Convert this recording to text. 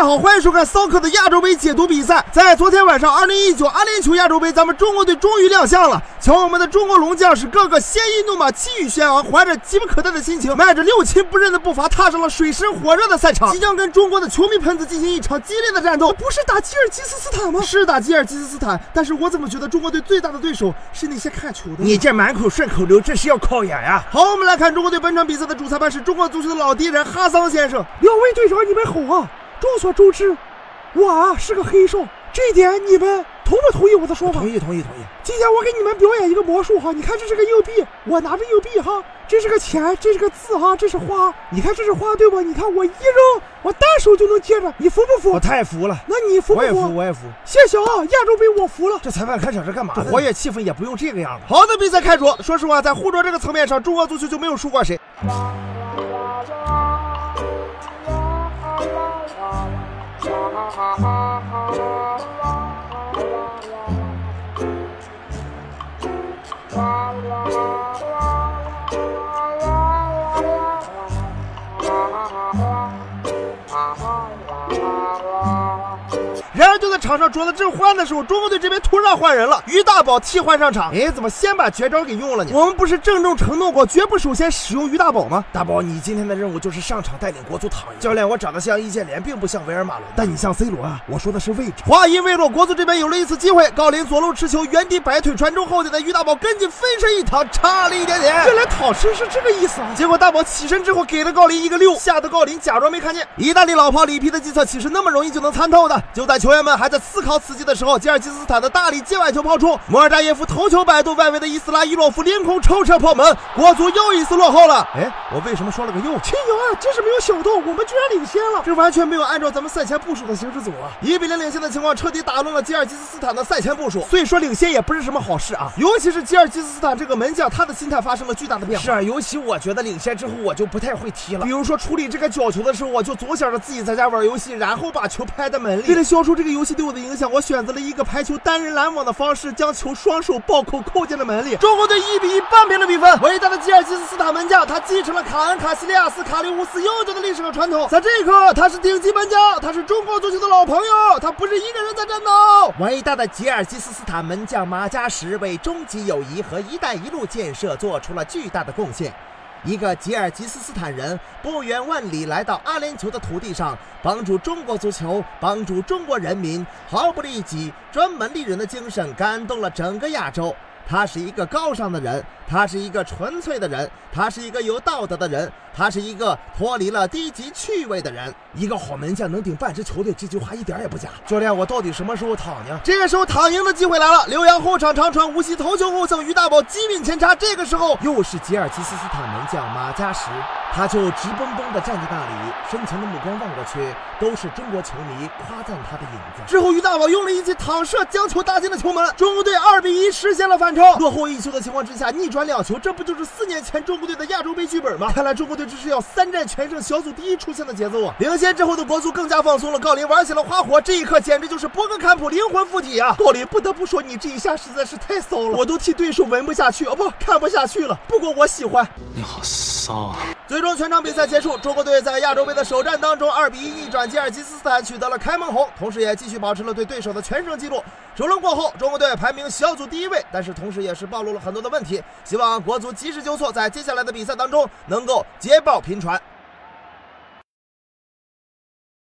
家好，欢迎收看骚客的亚洲杯解读比赛。在昨天晚上，二零一九阿联酋亚洲杯，咱们中国队终于亮相了。瞧，我们的中国龙将是个个鲜衣怒马，气宇轩昂，怀着急不可待的心情，迈着六亲不认的步伐，踏上了水深火热的赛场，即将跟中国的球迷喷子进行一场激烈的战斗。不是打吉尔吉斯斯坦吗？是打吉尔吉斯斯坦，但是我怎么觉得中国队最大的对手是那些看球的？你这满口顺口溜，这是要考研呀？好，我们来看中国队本场比赛的主裁判是中国足球的老敌人哈桑先生。两位队长，你们好啊！众所周知，我啊是个黑哨，这一点你们同不同意我的说法？同意，同意，同意。今天我给你们表演一个魔术哈，你看这是个硬币，我拿着硬币哈，这是个钱，这是个字哈，这是花，你看这是花对吧？你看我一扔，我单手就能接着，你服不服？我太服了。那你服不服？我也服，我也服。谢谢啊，亚洲杯我服了。这裁判开场是干嘛这？活跃气氛也不用这个样子。好的，比赛开着。说实话，在护桌这个层面上，中国足球就没有输过谁。然场上桌子正换的时候，中国队这边突然换人了，于大宝替换上场。哎，怎么先把绝招给用了呢？我们不是郑重承诺过绝不首先使用于大宝吗？大宝，你今天的任务就是上场带领国足躺赢。教练，我长得像易建联，并不像维尔马伦，但你像 C 罗啊。我说的是位置。话音未落，国足这边有了一次机会，郜林左路持球，原地摆腿传中后点的于大宝跟进飞身一躺，差了一点点。原来躺身是这个意思啊！结果大宝起身之后给了郜林一个六，吓得郜林假装没看见。意大利老炮里皮的计策岂是那么容易就能参透的？就在球员们还在思考此计的时候，吉尔吉斯斯坦的大力界外球抛出，摩尔扎耶夫头球摆渡，外围的伊斯拉伊洛夫凌空抽射破门，国足又一次落后了。哎，我为什么说了个又？亲友啊，真是没有想到，我们居然领先了！这完全没有按照咱们赛前部署的形式走啊！一比零领先的情况彻底打乱了吉尔吉斯斯坦的赛前部署，所以说领先也不是什么好事啊！尤其是吉尔吉斯斯坦这个门将，他的心态发生了巨大的变化。是啊，尤其我觉得领先之后我就不太会踢了，比如说处理这个角球的时候，我就总想着自己在家玩游戏，然后把球拍在门里。为了消除这个游戏对我的影响，我选择了一个排球单人拦网的方式，将球双手暴扣扣进了门里。中国队一比一扳平了比分。伟大的吉尔吉斯斯坦门将，他继承了卡恩卡西利亚斯卡利乌斯悠久的历史和传统。在这一刻，他是顶级门将，他是中国足球的老朋友，他不是一个人在战斗。伟大的吉尔吉斯斯坦门将马加什为终极友谊和“一带一路”建设做出了巨大的贡献。一个吉尔吉斯斯坦人不远万里来到阿联酋的土地上，帮助中国足球，帮助中国人民，毫不利己、专门利人的精神感动了整个亚洲。他是一个高尚的人，他是一个纯粹的人，他是一个有道德的人，他是一个脱离了低级趣味的人。一个好门将能顶半支球队，这句话一点也不假。教练，我到底什么时候躺赢？这个时候躺赢的机会来了。刘洋后场长传，无锡头球后蹭于大宝机敏前插。这个时候又是吉尔吉斯斯坦门将马加什，他就直蹦蹦地站在那里，深情的目光望过去，都是中国球迷夸赞他的影子。之后于大宝用了一记躺射，将球打进了球门。中国队二比一实现了反超。落后一球的情况之下，逆转两球，这不就是四年前中国队的亚洲杯剧本吗？看来中国队这是要三战全胜、小组第一出现的节奏啊！领先之后的国足更加放松了，郜林玩起了花活，这一刻简直就是博格坎普灵魂附体啊！郜林不得不说，你这一下实在是太骚了，我都替对手闻不下去，哦不，看不下去了。不过我喜欢。你好骚啊！最终全场比赛结束，中国队在亚洲杯的首战当中二比一逆转吉尔吉斯斯坦，取得了开门红，同时也继续保持了对对手的全胜记录。首轮过后，中国队排名小组第一位，但是同时也是暴露了很多的问题。希望国足及时纠错，在接下来的比赛当中能够捷报频传。